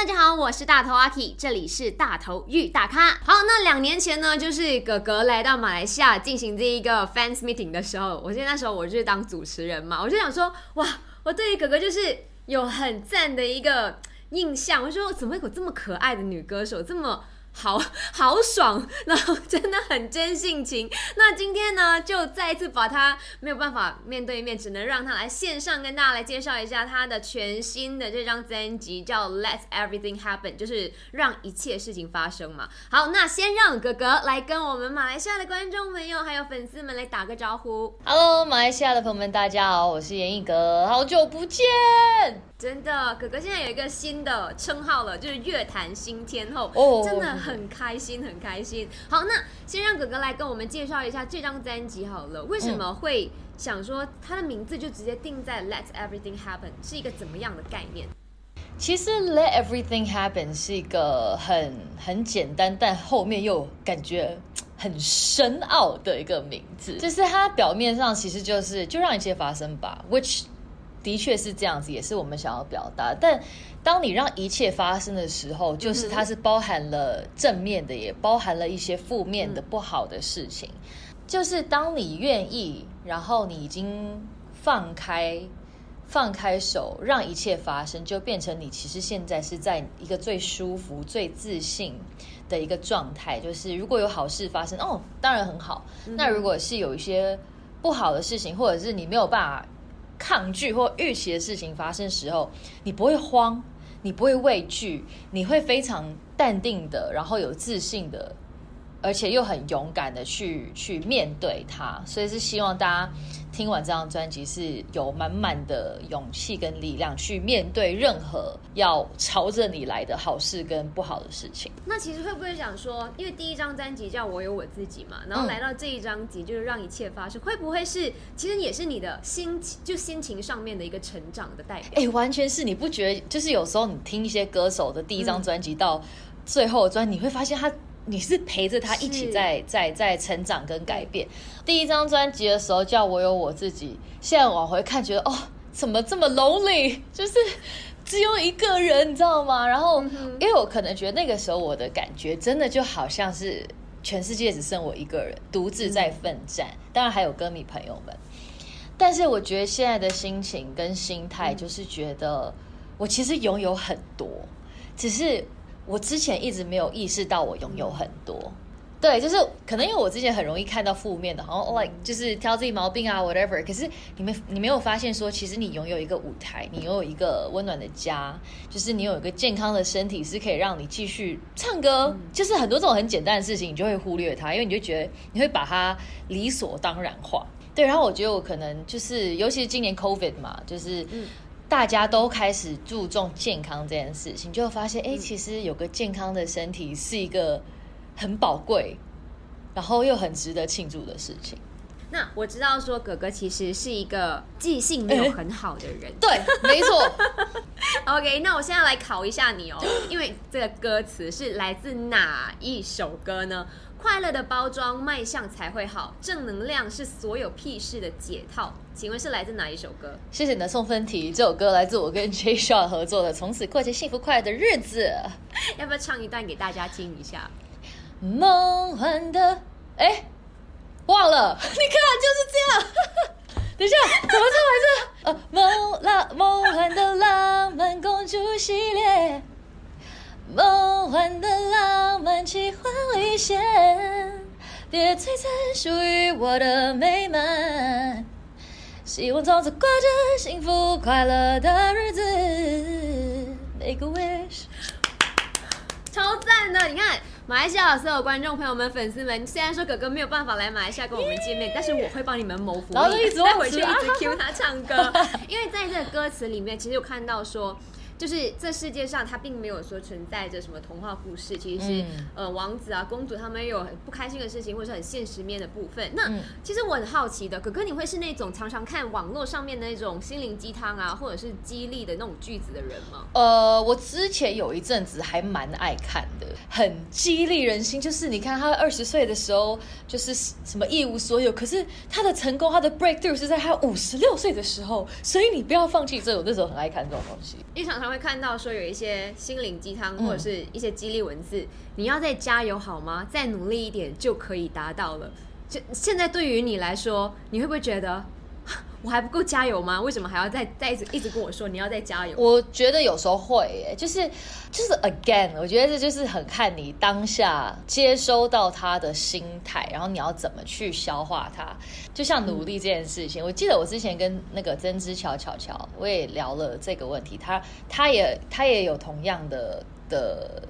大家好，我是大头阿 K，这里是大头遇大咖。好，那两年前呢，就是哥哥来到马来西亚进行这一个 fans meeting 的时候，我记得那时候我就是当主持人嘛，我就想说，哇，我对于哥哥就是有很赞的一个印象，我说怎么会有这么可爱的女歌手，这么。好 好爽，然后真的很真性情。那今天呢，就再一次把他没有办法面对面，只能让他来线上跟大家来介绍一下他的全新的这张专辑，叫《Let Everything Happen》，就是让一切事情发生嘛。好，那先让哥哥来跟我们马来西亚的观众朋友还有粉丝们来打个招呼。Hello，马来西亚的朋友们，大家好，我是严艺格，好久不见。真的，哥哥现在有一个新的称号了，就是乐坛新天后，哦，真的很开心，很开心。好，那先让哥哥来跟我们介绍一下这张专辑好了。为什么会想说它的名字就直接定在 Let Everything Happen，是一个怎么样的概念？其实 Let Everything Happen 是一个很很简单，但后面又感觉很深奥的一个名字。就是它表面上其实就是就让一切发生吧，which 的确是这样子，也是我们想要表达。但当你让一切发生的时候，就是它是包含了正面的，也包含了一些负面的、不好的事情。就是当你愿意，然后你已经放开、放开手，让一切发生，就变成你其实现在是在一个最舒服、最自信的一个状态。就是如果有好事发生，哦，当然很好。那如果是有一些不好的事情，或者是你没有办法。抗拒或预期的事情发生时候，你不会慌，你不会畏惧，你会非常淡定的，然后有自信的。而且又很勇敢的去去面对它，所以是希望大家听完这张专辑是有满满的勇气跟力量去面对任何要朝着你来的好事跟不好的事情。那其实会不会想说，因为第一张专辑叫我有我自己嘛，然后来到这一张集就是让一切发生，会不会是其实也是你的心情就心情上面的一个成长的代表？哎，完全是，你不觉得就是有时候你听一些歌手的第一张专辑到最后专，你会发现他。你是陪着他一起在在在成长跟改变。第一张专辑的时候叫我有我自己，现在往回看觉得哦，怎么这么 lonely，就是只有一个人，你知道吗？然后因为我可能觉得那个时候我的感觉真的就好像是全世界只剩我一个人，独自在奋战。当然还有歌迷朋友们，但是我觉得现在的心情跟心态就是觉得我其实拥有很多，只是。我之前一直没有意识到我拥有很多，对，就是可能因为我之前很容易看到负面的，好像 like 就是挑自己毛病啊，whatever。可是你们你没有发现说，其实你拥有一个舞台，你拥有一个温暖的家，就是你有一个健康的身体，是可以让你继续唱歌。就是很多这种很简单的事情，你就会忽略它，因为你就觉得你会把它理所当然化。对，然后我觉得我可能就是，尤其是今年 COVID 嘛，就是。大家都开始注重健康这件事情，就会发现，哎，其实有个健康的身体是一个很宝贵，然后又很值得庆祝的事情。那我知道说，哥哥其实是一个记性没有很好的人。对，没错。OK，那我现在来考一下你哦，因为这个歌词是来自哪一首歌呢？快乐的包装，卖相才会好。正能量是所有屁事的解套。请问是来自哪一首歌？谢谢你的送分题。这首歌来自我跟 J Shaw 合作的《从此过着幸福快乐的日子》。要不要唱一段给大家听一下？梦幻的，哎，忘了。你看，就是这样。等一下，怎么唱来着？呃，梦浪梦幻的浪漫公主系列。梦幻的浪漫奇幻危险，别摧残属于我的美满。希望从此过着幸福快乐的日子。Make a wish，超赞的！你看，马来西亚所有观众朋友们、粉丝们，虽然说哥哥没有办法来马来西亚跟我们见面，但是我会帮你们谋福利，然后一直再回去一直 cue 他唱歌，因为在这个歌词里面，其实有看到说。就是这世界上，它并没有说存在着什么童话故事，其实是呃王子啊公主他们有很不开心的事情，或者是很现实面的部分。那其实我很好奇的，哥哥你会是那种常常看网络上面那种心灵鸡汤啊，或者是激励的那种句子的人吗？呃，我之前有一阵子还蛮爱看的，很激励人心。就是你看他二十岁的时候，就是什么一无所有，可是他的成功，他的 breakthrough 是在他五十六岁的时候，所以你不要放弃。这种那时候很爱看这种东西，一常常。常会看到说有一些心灵鸡汤或者是一些激励文字，你要再加油好吗？再努力一点就可以达到了。就现在对于你来说，你会不会觉得？我还不够加油吗？为什么还要再再一直一直跟我说你要再加油？我觉得有时候会，耶，就是就是 again，我觉得这就是很看你当下接收到他的心态，然后你要怎么去消化它。就像努力这件事情，我记得我之前跟那个曾之乔乔乔，我也聊了这个问题，他他也他也有同样的的。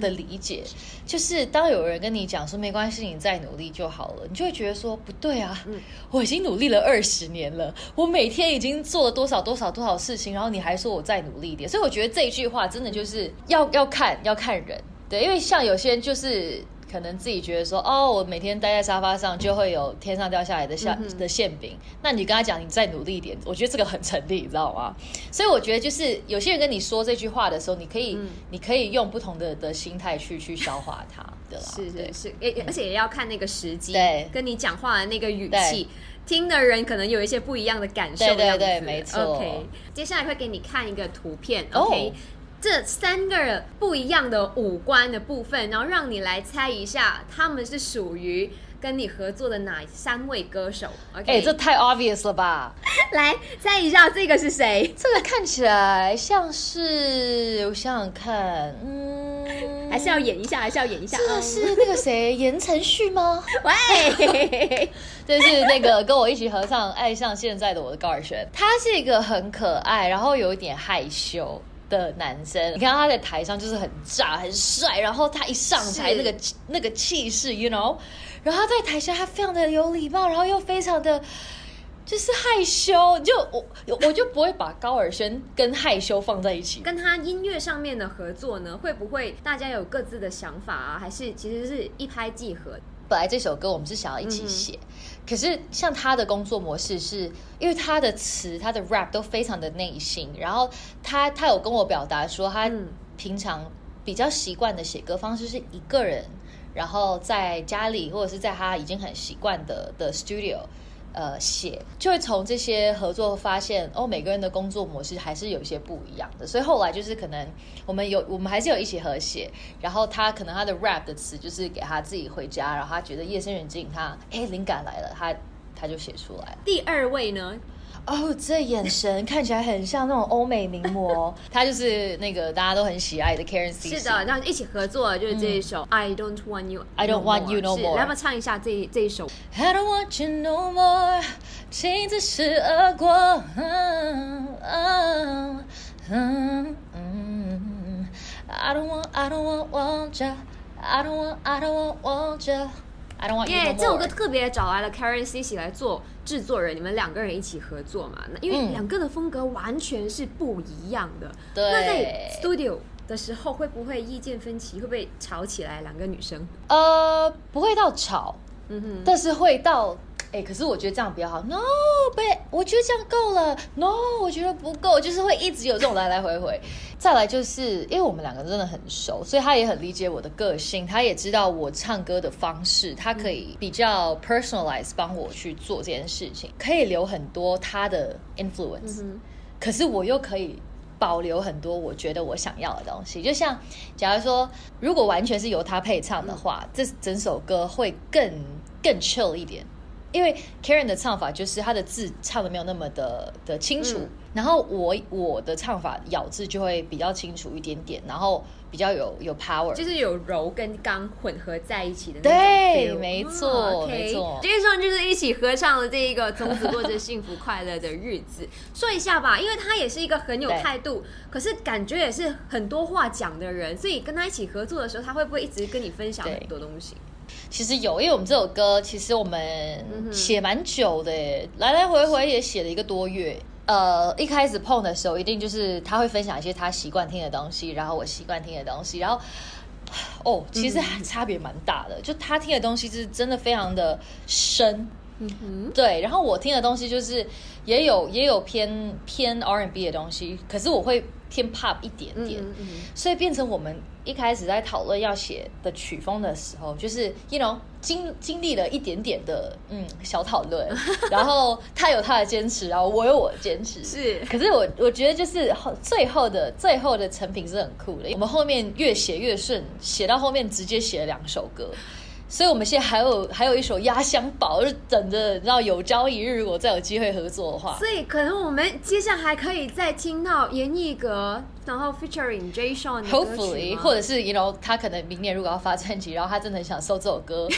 的理解，就是当有人跟你讲说没关系，你再努力就好了，你就会觉得说不对啊，我已经努力了二十年了，我每天已经做了多少多少多少事情，然后你还说我再努力一点，所以我觉得这一句话真的就是要要看要看人，对，因为像有些人就是。可能自己觉得说，哦，我每天待在沙发上就会有天上掉下来的馅的馅饼。那你跟他讲，你再努力一点，我觉得这个很成立，你知道吗？所以我觉得就是有些人跟你说这句话的时候，你可以，你可以用不同的的心态去去消化它，对吧？是是是，而而且也要看那个时机，对，跟你讲话的那个语气，听的人可能有一些不一样的感受，对对对，没错。OK，接下来会给你看一个图片，OK。这三个不一样的五官的部分，然后让你来猜一下，他们是属于跟你合作的哪三位歌手？OK，哎，这太 obvious 了吧？来猜一下，这个是谁？这个看起来像是，我想想看，嗯，还是要演一下，还是要演一下？这是那个谁，言承旭吗？喂，这是那个跟我一起合唱《爱上现在的我》的高尔宣，他是一个很可爱，然后有一点害羞。的男生，你看他在台上就是很炸、很帅，然后他一上台那个那个气势，you know，然后他在台下他非常的有礼貌，然后又非常的就是害羞，就我我就不会把高尔宣跟害羞放在一起。跟他音乐上面的合作呢，会不会大家有各自的想法啊？还是其实是一拍即合？本来这首歌我们是想要一起写。可是像他的工作模式是，因为他的词、他的 rap 都非常的内心，然后他他有跟我表达说，他平常比较习惯的写歌方式是一个人，然后在家里或者是在他已经很习惯的的 studio。呃，写就会从这些合作发现哦，每个人的工作模式还是有一些不一样的，所以后来就是可能我们有我们还是有一起合写，然后他可能他的 rap 的词就是给他自己回家，然后他觉得夜深人静，他哎灵感来了，他他就写出来。第二位呢？哦，这眼神看起来很像那种欧美名模，她就是那个大家都很喜爱的 Karen C。是的，那一起合作就是这一首 I Don't Want You，I Don't Want You No More。来，我们唱一下这这一首。I don't want you no more，情只是而过。I don't want，I don't want，want you，I don't want，I don't want，want you。耶，这首歌特别找来了 Karen C 来做制作人，你们两个人一起合作嘛？那因为两个的风格完全是不一样的。对。那在 Studio 的时候会不会意见分歧？会不会吵起来？两个女生？呃，不会到吵，嗯哼，但是会到。哎，可是我觉得这样比较好。No，不，我觉得这样够了。No，我觉得不够，就是会一直有这种来来回回。再来就是因为我们两个真的很熟，所以他也很理解我的个性，他也知道我唱歌的方式，他可以比较 personalize 帮我去做这件事情，可以留很多他的 influence。可是我又可以保留很多我觉得我想要的东西。就像假如说，如果完全是由他配唱的话，这整首歌会更更 chill 一点。因为 Karen 的唱法就是他的字唱的没有那么的的清楚，然后我我的唱法咬字就会比较清楚一点点，然后比较有有 power，就是有柔跟刚混合在一起的那种。对，没错，没错。今天上就是一起合唱了这一个从此过着幸福快乐的日子，说一下吧，因为他也是一个很有态度，可是感觉也是很多话讲的人，所以跟他一起合作的时候，他会不会一直跟你分享很多东西？其实有，因为我们这首歌其实我们写蛮久的，来来回回也写了一个多月。呃，一开始碰的时候，一定就是他会分享一些他习惯听的东西，然后我习惯听的东西，然后哦，其实差别蛮大的。就他听的东西是真的非常的深，嗯哼，对，然后我听的东西就是也有也有偏偏 R&B 的东西，可是我会偏 pop 一点点，嗯嗯所以变成我们一开始在讨论要写的曲风的时候，就是 you know 经经历了一点点的嗯小讨论，然后他有他的坚持，然后我有我的坚持，是。可是我我觉得就是后最后的最后的成品是很酷的，我们后面越写越顺，写到后面直接写了两首歌。所以我们现在还有还有一首压箱宝，就等着，然后有朝一日如果再有机会合作的话，所以可能我们接下来还可以再听到严艺格，然后 featuring J. Sean 的歌曲 Hopefully，或者是 you know 他可能明年如果要发专辑，然后他真的很想收这首歌，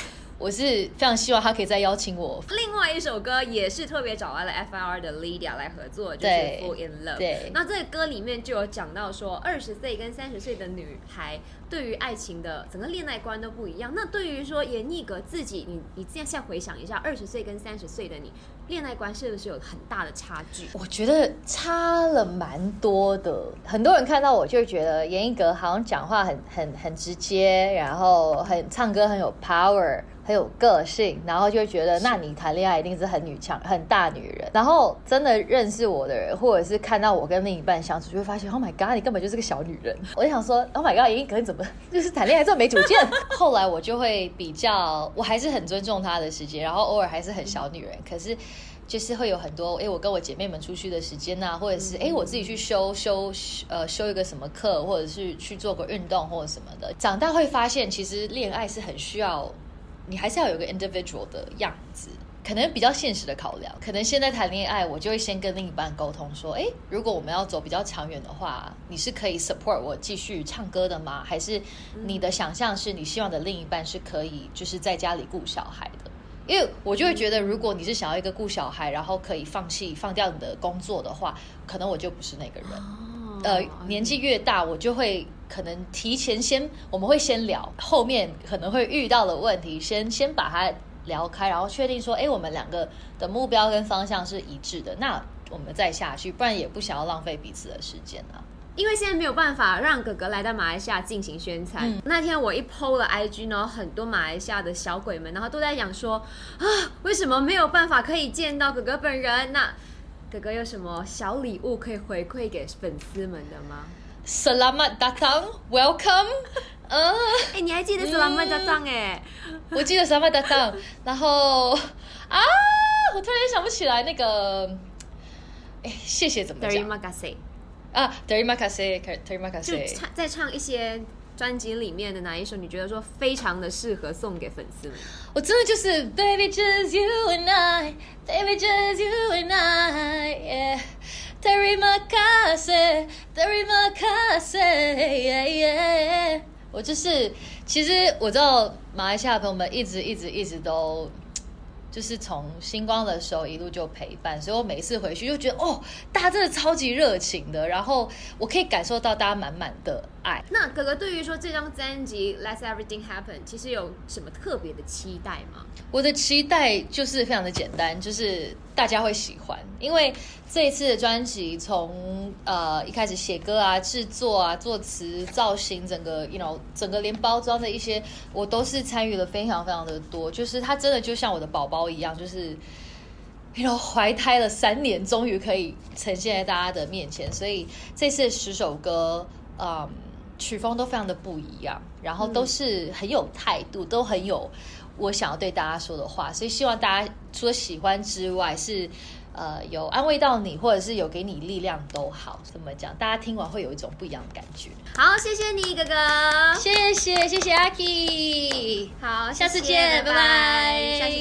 我是非常希望他可以再邀请我。另外一首歌也是特别找来了 FIR 的 Lydia 来合作，就是 Fall in Love。对那这个歌里面就有讲到说，二十岁跟三十岁的女孩对于爱情的整个恋爱观都不一样。那对于说严艺格自己，你你现在回想一下，二十岁跟三十岁的你，恋爱观是不是有很大的差距？我觉得差了蛮多的，很多人看到我就会觉得严艺格好像讲话很很很直接，然后很唱歌很有 power，很有个性，然后就会觉得那你谈恋爱一定是很女强很大女人。然后真的认识我的人，或者是看到我跟另一半相处，就会发现 Oh my God，你根本就是个小女人。我就想说 Oh my God，严艺格你怎么 就是谈恋爱这么没主见？后来我就会比较，我还是很尊重他的时间，然后偶尔还是很小女人，可是。就是会有很多，哎，我跟我姐妹们出去的时间呐、或者是哎，我自己去修修呃修一个什么课，或者是去做个运动或者什么的。长大会发现，其实恋爱是很需要，你还是要有个 individual 的样子。可能比较现实的考量，可能现在谈恋爱，我就会先跟另一半沟通说，哎，如果我们要走比较长远的话，你是可以 support 我继续唱歌的吗？还是你的想象是你希望的另一半是可以就是在家里顾小孩的？因为我就会觉得，如果你是想要一个顾小孩，然后可以放弃放掉你的工作的话，可能我就不是那个人。哦呃，年纪越大，我就会可能提前先，我们会先聊后面可能会遇到的问题，先先把它聊开，然后确定说，哎，我们两个的目标跟方向是一致的，那我们再下去，不然也不想要浪费彼此的时间啊。因为现在没有办法让哥哥来到马来西亚进行宣传。那天我一 PO 了 IG，然后很多马来西亚的小鬼们，然后都在讲说啊，为什么没有办法可以见到哥哥本人？那哥哥有什么小礼物可以回馈给粉丝们的吗？Selamat datang, welcome。嗯，哎、你还记得 Selamat datang 哎？我记得 Selamat datang，然后啊，我突然想不起来那个，哎，谢谢怎么讲？Terima kasih，啊？Terima kasih，Terima kasih。唱再唱一些专辑里面的哪一首，你觉得说非常的适合送给粉丝们？我真的就是 Baby just you and I，Baby just you and I，yeah。Terima kasih，Terima kasih，yeah。我就是，其实我知道马来西亚的朋友们一直一直一直都。就是从星光的时候一路就陪伴，所以我每一次回去就觉得哦，大家真的超级热情的，然后我可以感受到大家满满的爱。那哥哥对于说这张专辑《Let Everything Happen》，其实有什么特别的期待吗？我的期待就是非常的简单，就是大家会喜欢，因为这一次的专辑从呃一开始写歌啊、制作啊、作词、造型，整个 you know 整个连包装的一些，我都是参与了非常非常的多，就是它真的就像我的宝宝一样，就是。you know 怀胎了三年，终于可以呈现在大家的面前，所以这次十首歌，嗯，曲风都非常的不一样，然后都是很有态度，都很有我想要对大家说的话，所以希望大家除了喜欢之外，是呃有安慰到你，或者是有给你力量都好。怎么讲？大家听完会有一种不一样的感觉。好，谢谢你哥哥。谢谢谢谢阿 K，好，下次见拜拜下次见。